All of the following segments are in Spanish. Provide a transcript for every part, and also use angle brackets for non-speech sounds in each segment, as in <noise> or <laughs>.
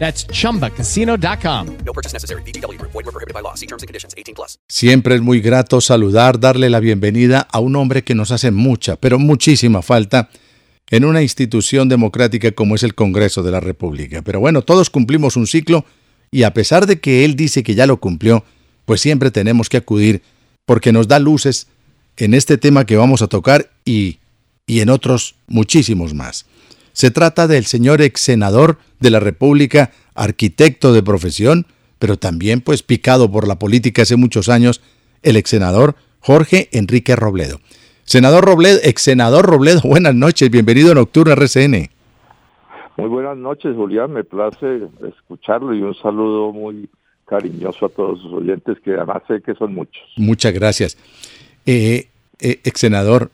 That's chumbacasino.com. No purchase necessary. Group. Void were prohibited by law. See terms and conditions. 18 plus. Siempre es muy grato saludar, darle la bienvenida a un hombre que nos hace mucha, pero muchísima falta en una institución democrática como es el Congreso de la República. Pero bueno, todos cumplimos un ciclo y a pesar de que él dice que ya lo cumplió, pues siempre tenemos que acudir porque nos da luces en este tema que vamos a tocar y, y en otros muchísimos más. Se trata del señor ex senador de la República, arquitecto de profesión, pero también pues picado por la política hace muchos años, el ex senador Jorge Enrique Robledo. Senador Robledo, ex senador Robledo, <laughs> buenas noches, bienvenido a Nocturno RCN. Muy buenas noches, Julián, me place escucharlo y un saludo muy cariñoso a todos sus oyentes, que además sé que son muchos. Muchas gracias. Eh, eh, ex senador,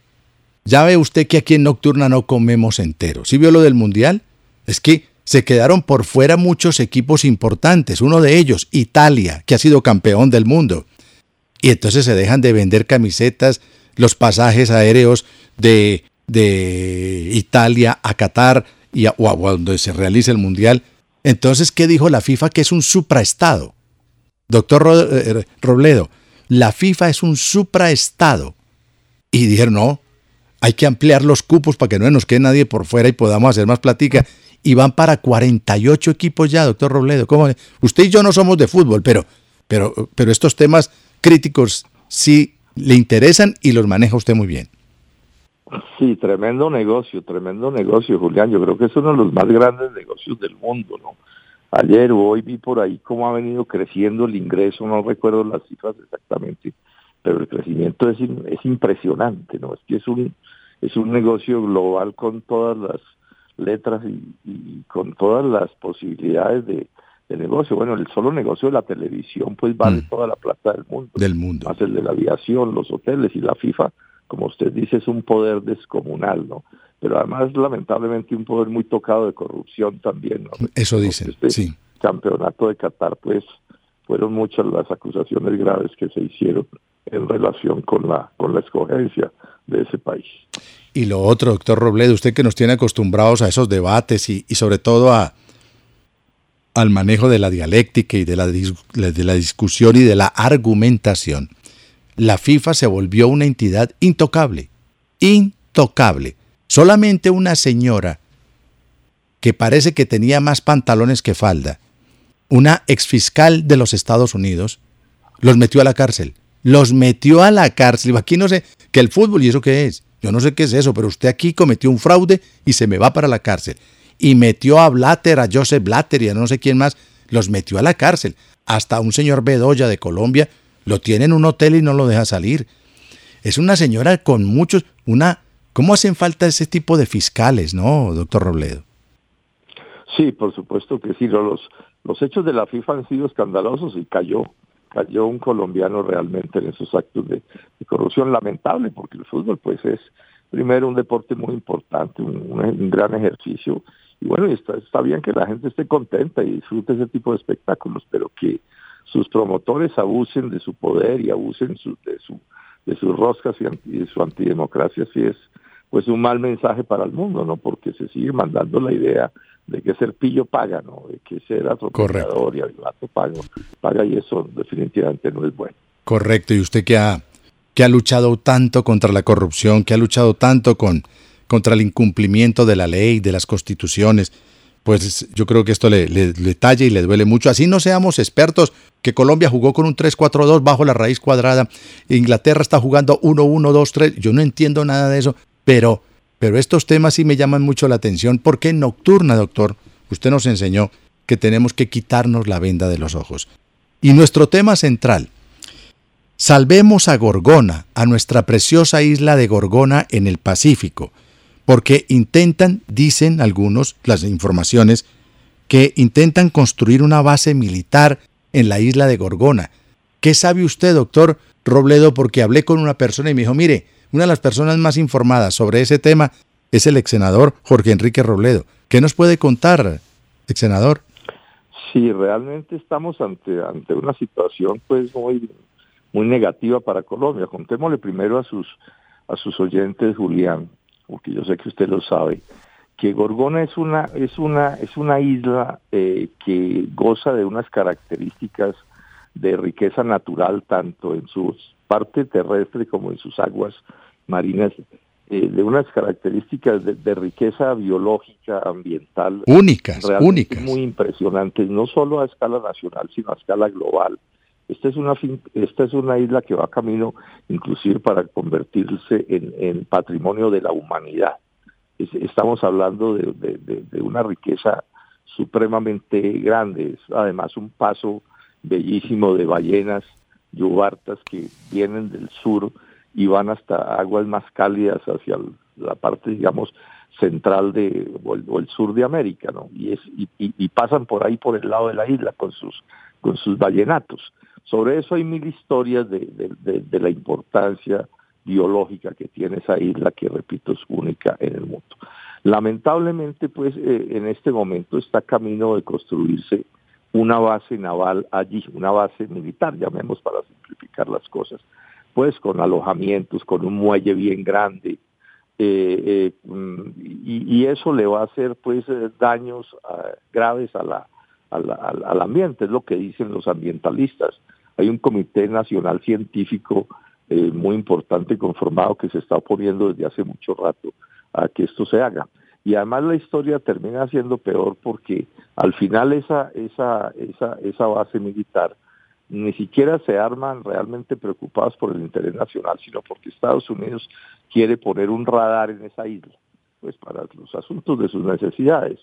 ya ve usted que aquí en Nocturna no comemos entero. ¿Sí vio lo del Mundial? Es que se quedaron por fuera muchos equipos importantes. Uno de ellos, Italia, que ha sido campeón del mundo. Y entonces se dejan de vender camisetas, los pasajes aéreos de, de Italia a Qatar y a, o a donde se realice el Mundial. Entonces, ¿qué dijo la FIFA? Que es un supraestado. Doctor eh, Robledo, la FIFA es un supraestado. Y dijeron, no, hay que ampliar los cupos para que no nos quede nadie por fuera y podamos hacer más platica. Y van para 48 equipos ya, doctor Robledo. ¿Cómo? Usted y yo no somos de fútbol, pero, pero, pero estos temas críticos sí le interesan y los maneja usted muy bien. Sí, tremendo negocio, tremendo negocio, Julián. Yo creo que es uno de los más grandes negocios del mundo, ¿no? Ayer o hoy vi por ahí cómo ha venido creciendo el ingreso, no recuerdo las cifras exactamente, pero el crecimiento es, es impresionante, ¿no? Es que es un, es un negocio global con todas las letras y, y con todas las posibilidades de, de negocio. Bueno, el solo negocio de la televisión pues vale Mm. toda la plata del mundo. Del mundo. Más el de la aviación, los hoteles y la FIFA, como usted dice, es un poder descomunal, ¿no? Pero además, lamentablemente, un poder muy tocado de corrupción también, ¿no? Eso dicen, Este sí. campeonato de Qatar, pues, fueron muchas las acusaciones graves que se hicieron en relación con la con la escogencia de ese país. Y lo otro, doctor Robledo, usted que nos tiene acostumbrados a esos debates y, y sobre todo a, al manejo de la dialéctica y de la, de la discusión y de la argumentación. La FIFA se volvió una entidad intocable, intocable. Solamente una señora que parece que tenía más pantalones que falda, una exfiscal de los Estados Unidos, los metió a la cárcel. Los metió a la cárcel. Aquí no sé, que el fútbol, ¿y eso qué es? Yo no sé qué es eso, pero usted aquí cometió un fraude y se me va para la cárcel. Y metió a Blatter, a Joseph Blatter y a no sé quién más, los metió a la cárcel. Hasta un señor Bedoya de Colombia lo tiene en un hotel y no lo deja salir. Es una señora con muchos, una, ¿cómo hacen falta ese tipo de fiscales, no, doctor Robledo? Sí, por supuesto que sí. Los, los hechos de la FIFA han sido escandalosos y cayó cayó un colombiano realmente en esos actos de, corrupción lamentable, porque el fútbol pues es primero un deporte muy importante, un, gran ejercicio, y bueno, está, está bien que la gente esté contenta y disfrute ese tipo de espectáculos, pero que sus promotores abusen de su poder y abusen su, de su de sus roscas y, de su antidemocracia sí es pues un mal mensaje para el mundo, ¿no? Porque se sigue mandando la idea de que ser pillo paga, ¿no? De que ser atropellador y avivato paga, paga y eso definitivamente no es bueno. Correcto, y usted que ha, que ha luchado tanto contra la corrupción, que ha luchado tanto con, contra el incumplimiento de la ley, de las constituciones, pues yo creo que esto le, le, le talla y le duele mucho. Así no seamos expertos, que Colombia jugó con un 3-4-2 bajo la raíz cuadrada, Inglaterra está jugando 1-1-2-3, yo no entiendo nada de eso, pero, pero estos temas sí me llaman mucho la atención, porque Nocturna, doctor, usted nos enseñó que tenemos que quitarnos la venda de los ojos. Y nuestro tema central, salvemos a Gorgona, a nuestra preciosa isla de Gorgona en el Pacífico, porque intentan, dicen algunos, las informaciones, que intentan construir una base militar en la isla de Gorgona. ¿Qué sabe usted, doctor Robledo? Porque hablé con una persona y me dijo, mire, una de las personas más informadas sobre ese tema es el ex senador Jorge Enrique Robledo. ¿Qué nos puede contar, ex senador? Sí, realmente estamos ante, ante una situación pues muy, muy negativa para Colombia. Contémosle primero a sus, a sus oyentes, Julián, porque yo sé que usted lo sabe, que Gorgona es una, es una, es una isla eh, que goza de unas características de riqueza natural, tanto en su parte terrestre como en sus aguas marinas, eh, de unas características de, riqueza biológica, ambiental. Únicas, únicas. Muy impresionantes, no solo a escala nacional, sino a escala global. Esta es una, esta es una isla que va camino inclusive para convertirse en, patrimonio de la humanidad. estamos hablando de, una riqueza supremamente grande, es además un paso bellísimo de ballenas yubartas que vienen del sur y van hasta aguas más cálidas hacia la parte, digamos, central de o el, sur de América, ¿no? Y, es, y, pasan por ahí por el lado de la isla con sus con sus ballenatos. Sobre eso hay mil historias de, de, la importancia biológica que tiene esa isla, que repito es única en el mundo. Lamentablemente, pues eh, en este momento está camino de construirse una base naval allí, una base militar, llamemos para simplificar las cosas, pues con alojamientos, con un muelle bien grande, eh, eh, mm, y, eso le va a hacer pues daños ah, graves a la, al ambiente, es lo que dicen los ambientalistas. Hay un comité nacional científico eh, muy importante conformado que se está oponiendo desde hace mucho rato a que esto se haga. Y además la historia termina siendo peor porque al final esa, esa, esa, esa base militar ni siquiera se arman realmente preocupados por el interés nacional, sino porque Estados Unidos quiere poner un radar en esa isla, pues para los asuntos de sus necesidades.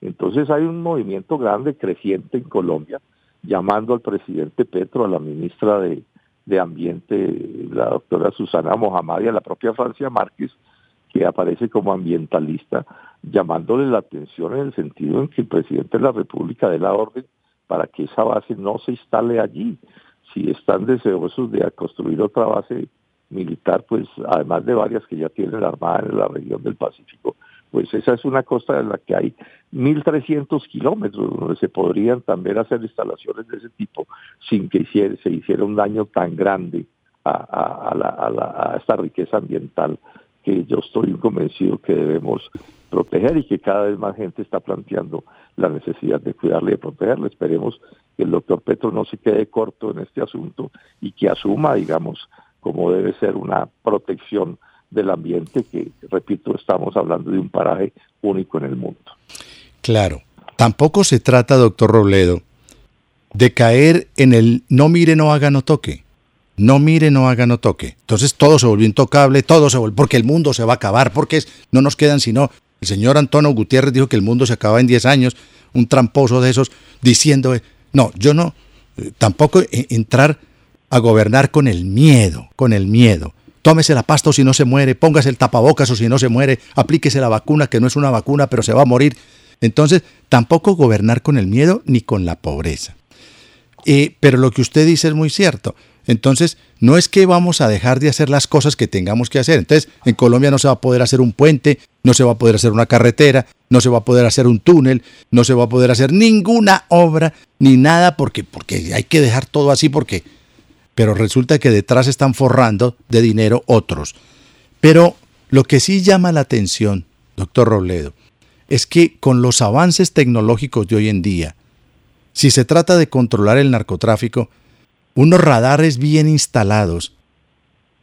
Entonces hay un movimiento grande, creciente en Colombia, llamando al presidente Petro, a la ministra de, Ambiente, la doctora Susana Mohamed y a la propia Francia Márquez, aparece como ambientalista, llamándole la atención en el sentido en que el presidente de la República dé la orden para que esa base no se instale allí. Si están deseosos de construir otra base militar, pues además de varias que ya tiene la Armada en la región del Pacífico, pues esa es una costa en la que hay 1.300 kilómetros donde se podrían también hacer instalaciones de ese tipo sin que se hiciera un daño tan grande a, esta riqueza ambiental que yo estoy convencido que debemos proteger y que cada vez más gente está planteando la necesidad de cuidarle y de protegerle. Esperemos que el doctor Petro no se quede corto en este asunto y que asuma, digamos, como debe ser una protección del ambiente que, repito, estamos hablando de un paraje único en el mundo. Claro. Tampoco se trata, doctor Robledo, de caer en el no mire, no haga, no toque. No mire, no haga, no toque. Entonces todo se volvió intocable, todo se volvió, porque el mundo se va a acabar, porque no nos quedan sino... El señor Antonio Gutiérrez dijo que el mundo se acaba en 10 años, un tramposo de esos, diciendo, no, yo no, eh, tampoco entrar a gobernar con el miedo, con el miedo tómese la pasta o si no se muere, póngase el tapabocas o si no se muere, aplíquese la vacuna que no es una vacuna pero se va a morir. Entonces, tampoco gobernar con el miedo ni con la pobreza. Eh, pero lo que usted dice es muy cierto. Entonces, no es que vamos a dejar de hacer las cosas que tengamos que hacer. Entonces, en Colombia no se va a poder hacer un puente, no se va a poder hacer una carretera, no se va a poder hacer un túnel, no se va a poder hacer ninguna obra ni nada porque, porque hay que dejar todo así porque pero resulta que detrás están forrando de dinero otros. Pero lo que sí llama la atención, doctor Robledo, es que con los avances tecnológicos de hoy en día, si se trata de controlar el narcotráfico, unos radares bien instalados,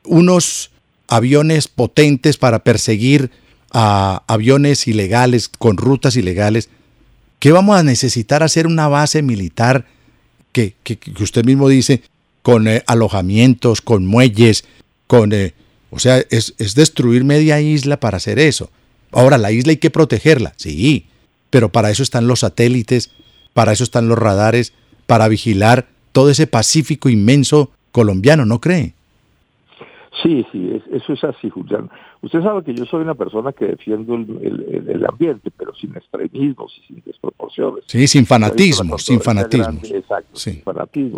unos aviones potentes para perseguir a aviones ilegales con rutas ilegales, ¿Qué vamos a necesitar hacer una base militar que, usted mismo dice, con eh, alojamientos, con muelles, con... Eh, o sea, es destruir media isla para hacer eso. Ahora, la isla hay que protegerla, sí, pero para eso están los satélites, para eso están los radares, para vigilar todo ese Pacífico inmenso colombiano, ¿no cree? Sí, sí, eso es así, Julián. Usted sabe que yo soy una persona que defiendo el, el, ambiente, pero sin extremismos y sin desproporciones. Sí, sin fanatismo, sin fanatismo. exacto, sin fanatismo.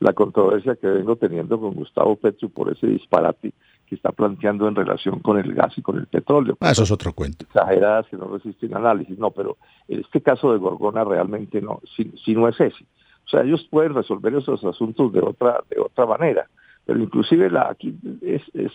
La controversia que vengo teniendo con Gustavo Petro por ese disparate que está planteando en relación con el gas y con el petróleo. Ah, eso es otro cuento. Exageradas que no resisten análisis. No, pero en este caso de Gorgona realmente no, si, si no es ese. O sea, ellos pueden resolver esos asuntos de otra, de otra manera pero inclusive la, aquí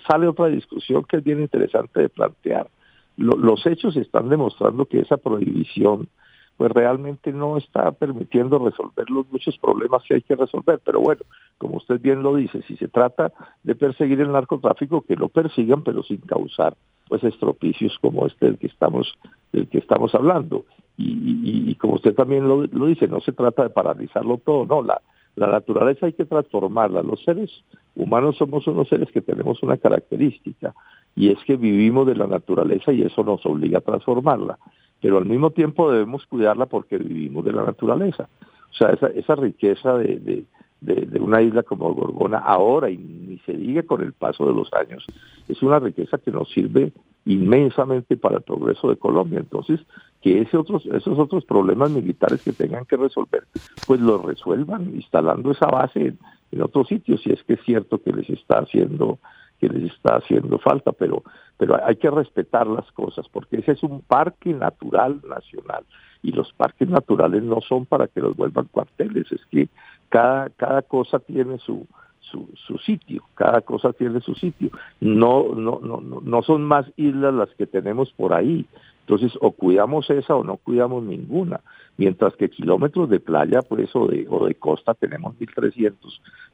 sale otra discusión que es bien interesante de plantear. los hechos están demostrando que esa prohibición pues realmente no está permitiendo resolver los muchos problemas que hay que resolver. Pero bueno, como usted bien lo dice, si se trata de perseguir el narcotráfico, que lo persigan, pero sin causar pues estropicios como este del que estamos, del que estamos hablando. Y, como usted también lo, dice, no se trata de paralizarlo todo, no, la naturaleza hay que transformarla. Los seres humanos somos unos seres que tenemos una característica y es que vivimos de la naturaleza y eso nos obliga a transformarla. Pero al mismo tiempo debemos cuidarla porque vivimos de la naturaleza. O sea, esa, riqueza de, de, una isla como Gorgona ahora y ni se diga con el paso de los años, es una riqueza que nos sirve inmensamente para el progreso de Colombia. Entonces, que ese otros, esos otros problemas militares que tengan que resolver, pues los resuelvan instalando esa base en, en otros sitios, si es que es cierto que les está haciendo que les está haciendo falta, pero, pero hay que respetar las cosas, porque ese es un parque natural nacional y los parques naturales no son para que los vuelvan cuarteles, es que cada, cada cosa tiene su, su, su, sitio, cada cosa tiene su sitio. No, no, no, no son más islas las que tenemos por ahí. Entonces, o cuidamos esa o no cuidamos ninguna. Mientras que kilómetros de playa, pues, o de, o de costa tenemos 1.300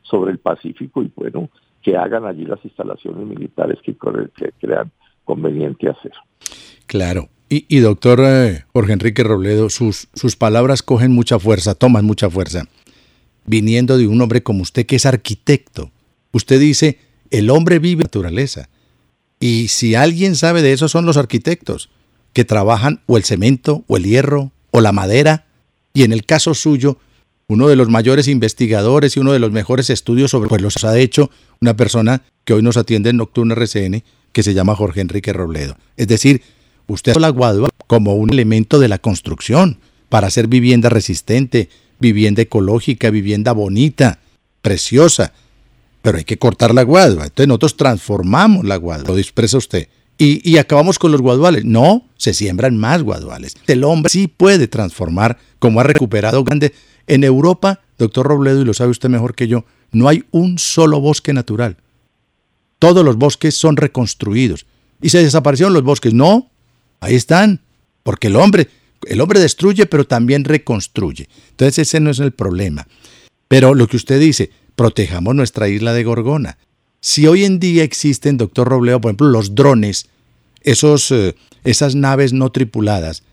sobre el Pacífico y bueno, que hagan allí las instalaciones militares que, crean conveniente hacer. Claro. Y, doctor eh, Jorge Enrique Robledo, sus, sus palabras cogen mucha fuerza, toman mucha fuerza viniendo de un hombre como usted que es arquitecto. Usted dice, el hombre vive naturaleza. Y si alguien sabe de eso son los arquitectos, que trabajan o el cemento, o el hierro, o la madera. Y en el caso suyo, uno de los mayores investigadores y uno de los mejores estudios sobre pues los ha hecho una persona que hoy nos atiende en Nocturno RCN, que se llama Jorge Enrique Robledo. Es decir, usted la guadua como un elemento de la construcción para hacer vivienda resistente, vivienda ecológica, vivienda bonita, preciosa, pero hay que cortar la guadua. Entonces nosotros transformamos la guadua, lo expresa usted. Y, y, acabamos con los guaduales. No, se siembran más guaduales. El hombre sí puede transformar, como ha recuperado grande. En Europa, doctor Robledo, y lo sabe usted mejor que yo, no hay un solo bosque natural. Todos los bosques son reconstruidos. Y se desaparecieron los bosques. No, ahí están. Porque el hombre, el hombre destruye, pero también reconstruye. Entonces ese no es el problema. Pero lo que usted dice, protejamos nuestra isla de Gorgona. Si hoy en día existen, doctor Robleo, por ejemplo, los drones, esos, eh, esas naves no tripuladas,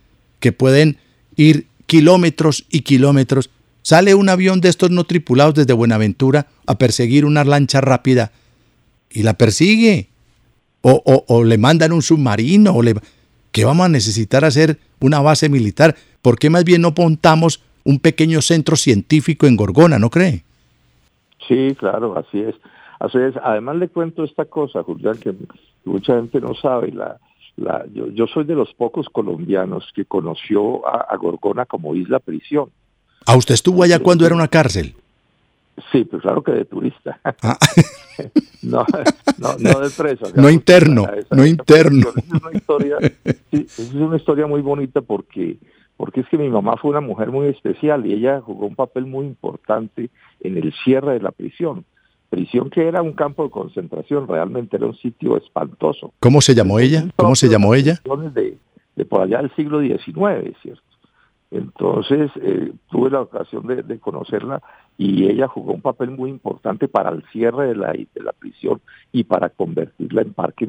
que pueden ir kilómetros y kilómetros, sale un avión de estos no tripulados desde Buenaventura a perseguir una lancha rápida y la persigue. O, o, o le mandan un submarino, o le, que vamos a necesitar hacer una base militar. ¿Por qué más bien no montamos un pequeño centro científico en Gorgona, no cree? Sí, claro, así es. Así. Además le cuento esta cosa, Julián, que mucha gente no sabe. La, la, yo, yo soy de los pocos colombianos que conoció a, Gorgona como isla prisión. ¿A usted estuvo allá cuando era una cárcel? Sí, pues claro que de turista. Ah. <laughs> no, no, no, de preso. No interno, no interno. Es una, historia, es una historia muy bonita porque, porque es que mi mamá fue una mujer muy especial y ella jugó un papel muy importante en el cierre de la prisión. Prisión que era un campo de concentración, realmente era un sitio espantoso. ¿Cómo se llamó ella? ¿Cómo se llamó ella? De, de por allá del siglo XIX, ¿cierto? Entonces eh, tuve la ocasión de, conocerla y ella jugó un papel muy importante para el cierre de la, prisión y para convertirla en parque,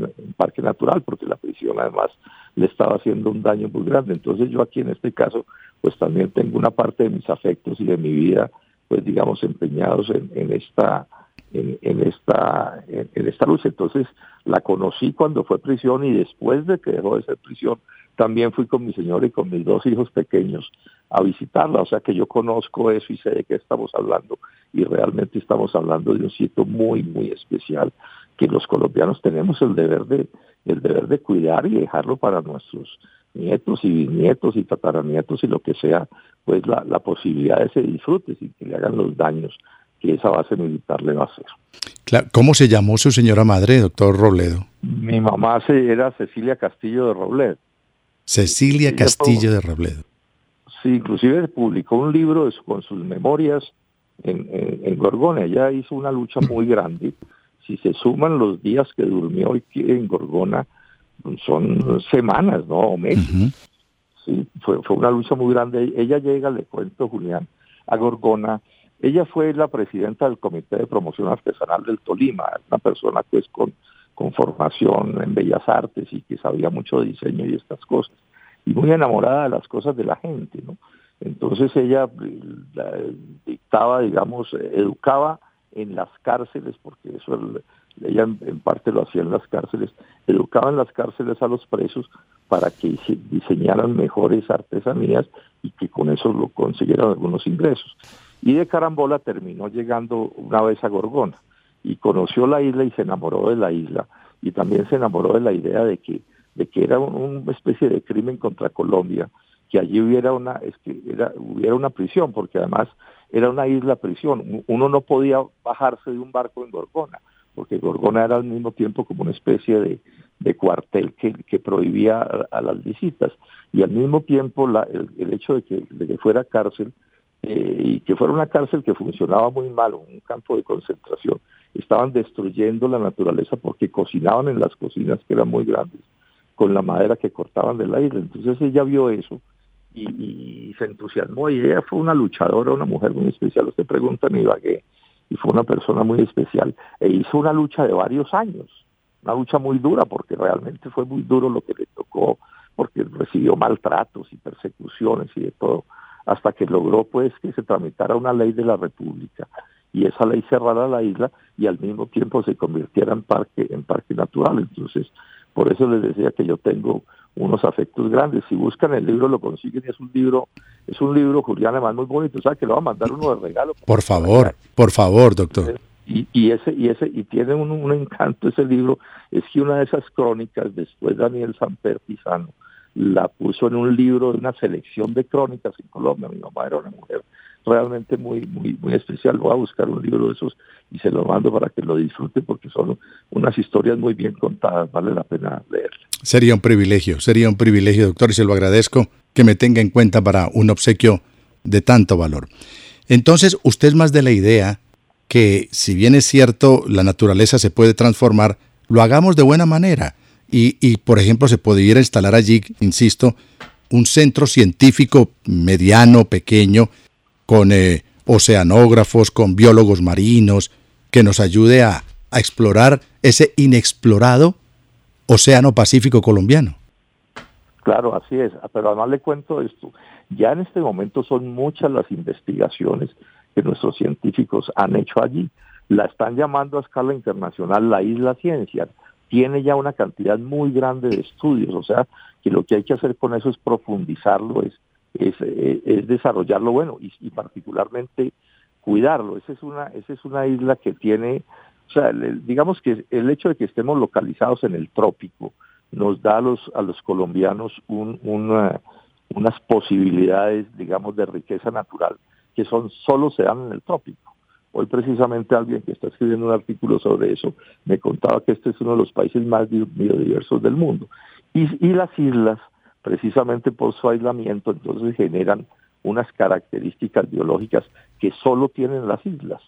natural, porque la prisión además le estaba haciendo un daño muy grande. Entonces yo aquí en este caso pues también tengo una parte de mis afectos y de mi vida pues digamos empeñados en, en esta en, esta en, esta lucha. Entonces la conocí cuando fue prisión y después de que dejó de ser prisión también fui con mi señora y con mis dos hijos pequeños a visitarla, o sea que yo conozco eso y sé de qué estamos hablando y realmente estamos hablando de un sitio muy muy especial que los colombianos tenemos el deber de el deber de cuidar y dejarlo para nuestros nietos y bisnietos y tataranietos y lo que sea, pues la, la posibilidad de ese disfrute sin que le hagan los daños que esa base militar le va a hacer. ¿Cómo se llamó su señora madre, doctor Robledo? Mi mamá era Cecilia Castillo de Robledo. Cecilia Castillo de Robledo. Sí, inclusive publicó un libro con sus memorias en, en, Gorgona. Ella hizo una lucha muy grande. Si se suman los días que durmió en Gorgona, son semanas, ¿no? O meses. Sí, fue, fue una lucha muy grande. Ella llega, le cuento, Julián, a Gorgona ella fue la presidenta del Comité de Promoción Artesanal del Tolima, una persona pues con, con formación en bellas artes y que sabía mucho de diseño y estas cosas, y muy enamorada de las cosas de la gente. Entonces ella dictaba, digamos, educaba en las cárceles, porque eso ella en parte lo hacía en las cárceles, educaba en las cárceles a los presos para que diseñaran mejores artesanías y que con eso lo consiguieran algunos ingresos. Y de carambola terminó llegando una vez a Gorgona y conoció la isla y se enamoró de la isla y también se enamoró de la idea de que de que era una especie de crimen contra Colombia, que allí hubiera una es que era, hubiera una prisión porque además era una isla prisión, uno no podía bajarse de un barco en Gorgona, porque Gorgona era al mismo tiempo como una especie de, de cuartel que, que prohibía a, las visitas y al mismo tiempo la, el, hecho de que, de que fuera cárcel eh, y que fuera una cárcel que funcionaba muy mal, un campo de concentración. Estaban destruyendo la naturaleza porque cocinaban en las cocinas que eran muy grandes con la madera que cortaban de la isla. Entonces ella vio eso y, se entusiasmó y ella fue una luchadora, una mujer muy especial. Usted pregunta a Ibagué y fue una persona muy especial e hizo una lucha de varios años, una lucha muy dura porque realmente fue muy duro lo que le tocó porque recibió maltratos y persecuciones y de todo hasta que logró pues que se tramitara una ley de la República y esa ley cerrara la isla y al mismo tiempo se convirtiera en parque en parque natural. Entonces, por eso les decía que yo tengo unos afectos grandes. Si buscan el libro lo consiguen y es un libro, es un libro, Julián, además muy bonito, o sea que lo va a mandar uno de regalo. Por favor, por favor, doctor. Y, y, ese y ese y tiene un, un, encanto ese libro es que una de esas crónicas después Daniel Samper Pizano la puso en un libro de una selección de crónicas en Colombia. Mi mamá era una mujer realmente muy, muy, muy especial. Voy a buscar un libro de esos y se lo mando para que lo disfrute porque son unas historias muy bien contadas, vale la pena leerlas. Sería un privilegio, sería un privilegio, doctor, y se lo agradezco que me tenga en cuenta para un obsequio de tanto valor. Entonces, usted es más de la idea que, si bien es cierto, la naturaleza se puede transformar, lo hagamos de buena manera y, por ejemplo, se pudiera instalar allí, insisto, un centro científico mediano, pequeño, con eh, oceanógrafos, con biólogos marinos, que nos ayude a, a explorar ese inexplorado océano Pacífico colombiano. Claro, así es, pero además le cuento esto, ya en este momento son muchas las investigaciones que nuestros científicos han hecho allí, la están llamando a escala internacional la isla ciencia, tiene ya una cantidad muy grande de estudios, o sea, que lo que hay que hacer con eso es profundizarlo, es, es, es desarrollarlo bueno y, particularmente cuidarlo. Esa es una, esa es una isla que tiene, o sea, digamos que el hecho de que estemos localizados en el trópico nos da a los, a los colombianos un, unas posibilidades, digamos, de riqueza natural que son solo se dan en el trópico. Hoy precisamente alguien que está escribiendo un artículo sobre eso me contaba que este es uno de los países más biodiversos del mundo. Y, las islas, precisamente por su aislamiento, entonces generan unas características biológicas que solo tienen las islas.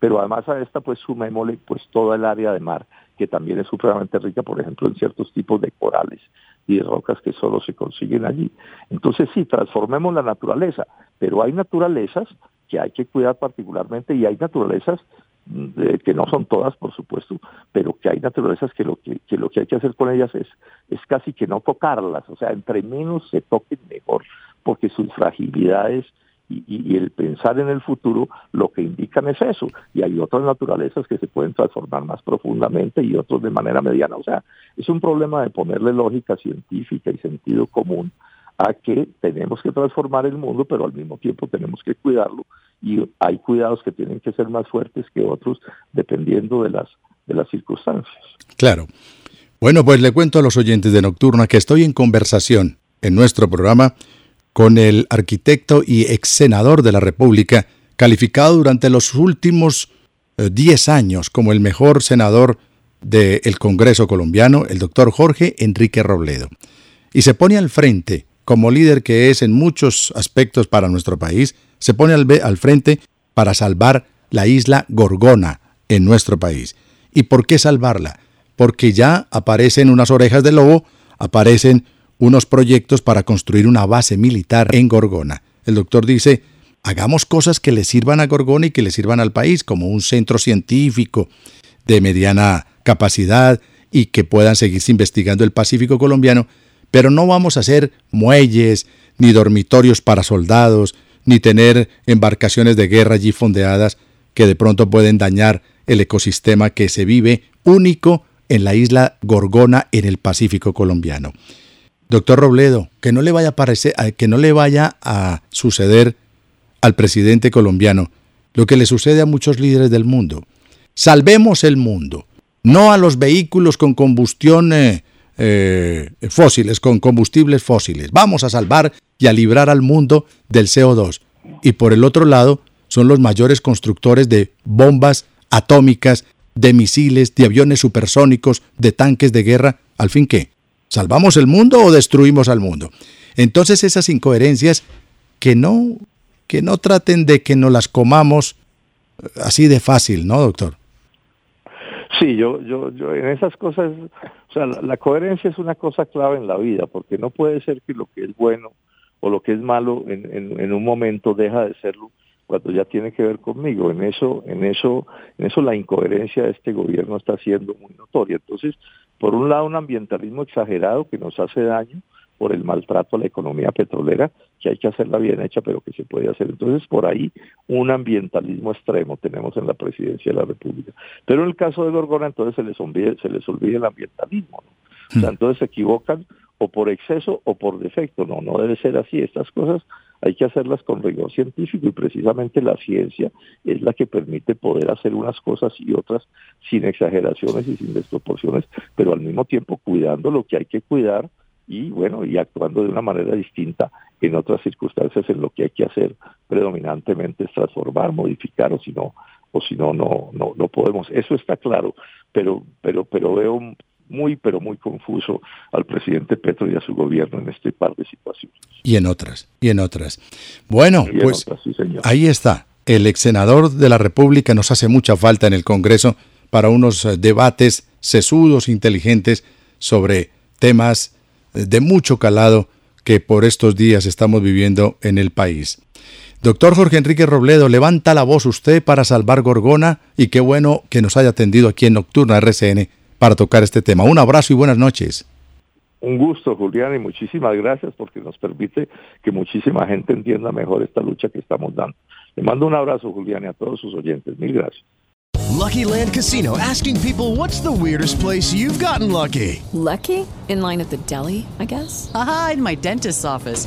pero además a esta pues sumémosle pues toda el área de mar que también es supremamente rica, por ejemplo, en ciertos tipos de corales y de rocas que solo se consiguen allí. Entonces sí, transformemos la naturaleza, pero hay naturalezas que hay que cuidar particularmente y hay naturalezas que no son todas, por supuesto, pero que hay naturalezas que lo que, lo que hay que hacer con ellas es, es casi que no tocarlas, o sea, entre menos se toquen mejor, porque sus fragilidades y, el pensar en el futuro lo que indican es eso. Y hay otras naturalezas que se pueden transformar más profundamente y otros de manera mediana. O sea, es un problema de ponerle lógica científica y sentido común a que tenemos que transformar el mundo, pero al mismo tiempo tenemos que cuidarlo y hay cuidados que tienen que ser más fuertes que otros dependiendo de las de las circunstancias. Claro. Bueno, pues le cuento a los oyentes de Nocturna que estoy en conversación en nuestro programa con el arquitecto y ex senador de la República, calificado durante los últimos 10 eh, años como el mejor senador del Congreso colombiano, el doctor Jorge Enrique Robledo. Y se pone al frente, como líder que es en muchos aspectos para nuestro país, se pone al, al frente para salvar la isla Gorgona en nuestro país. ¿Y por qué salvarla? Porque ya aparecen unas orejas de lobo, aparecen unos proyectos para construir una base militar en Gorgona. El doctor dice, hagamos cosas que le sirvan a Gorgona y que le sirvan al país, como un centro científico de mediana capacidad y que puedan seguirse investigando el Pacífico colombiano, pero no vamos a hacer muelles, ni dormitorios para soldados, ni tener embarcaciones de guerra allí fondeadas que de pronto pueden dañar el ecosistema que se vive único en la isla Gorgona en el Pacífico colombiano. Doctor Robledo, que no le vaya a parecer, que no le vaya a suceder al presidente colombiano lo que le sucede a muchos líderes del mundo. Salvemos el mundo, no a los vehículos con combustión eh, eh, fósiles, con combustibles fósiles. Vamos a salvar y a librar al mundo del CO2. Y por el otro lado, son los mayores constructores de bombas atómicas, de misiles, de aviones supersónicos, de tanques de guerra. ¿Al fin qué? ¿Salvamos el mundo o destruimos al mundo? Entonces esas incoherencias que no, que no traten de que nos las comamos eh, así de fácil, ¿no, doctor? Sí, yo, yo, yo en esas cosas, o sea, la, coherencia es una cosa clave en la vida, porque no puede ser que lo que es bueno o lo que es malo en, en un momento deja de serlo cuando ya tiene que ver conmigo. En eso, en eso, en eso la incoherencia de este gobierno está siendo muy notoria. Entonces, por un lado, un ambientalismo exagerado que nos hace daño por el maltrato a la economía petrolera, que hay que hacerla bien hecha, pero que se puede hacer. Entonces, por ahí, un ambientalismo extremo tenemos en la presidencia de la República. Pero en el caso de Gorgona, entonces se les olvida, se les olvida el ambientalismo. O sea, hmm. entonces se equivocan o por exceso o por defecto. No, no debe ser así. Estas cosas hay que hacerlas con rigor científico y precisamente la ciencia es la que permite poder hacer unas cosas y otras sin exageraciones y sin desproporciones, pero al mismo tiempo cuidando lo que hay que cuidar y bueno, y actuando de una manera distinta en otras circunstancias en lo que hay que hacer predominantemente es transformar, modificar o si no o si no no no no podemos. Eso está claro, pero pero pero veo muy, pero muy confuso al presidente Petro y a su gobierno en este par de situaciones. Y en otras, y en otras. Bueno, pues ahí está. El ex senador de la República nos hace mucha falta en el Congreso para unos eh, debates sesudos, inteligentes, sobre temas eh, de mucho calado que por estos días estamos viviendo en el país. Doctor Jorge Enrique Robledo, levanta la voz usted para salvar Gorgona y qué bueno que nos haya atendido aquí en Nocturna RCN para tocar este tema. Un abrazo y buenas noches. Un gusto, Julián, y muchísimas gracias porque nos permite que muchísima gente entienda mejor esta lucha que estamos dando. Le mando un abrazo, Julián, y a todos sus oyentes. Mil gracias. Lucky Land Casino, asking people what's the weirdest place you've gotten lucky. Lucky? In line at the deli, I guess. Aha, in my dentist's office.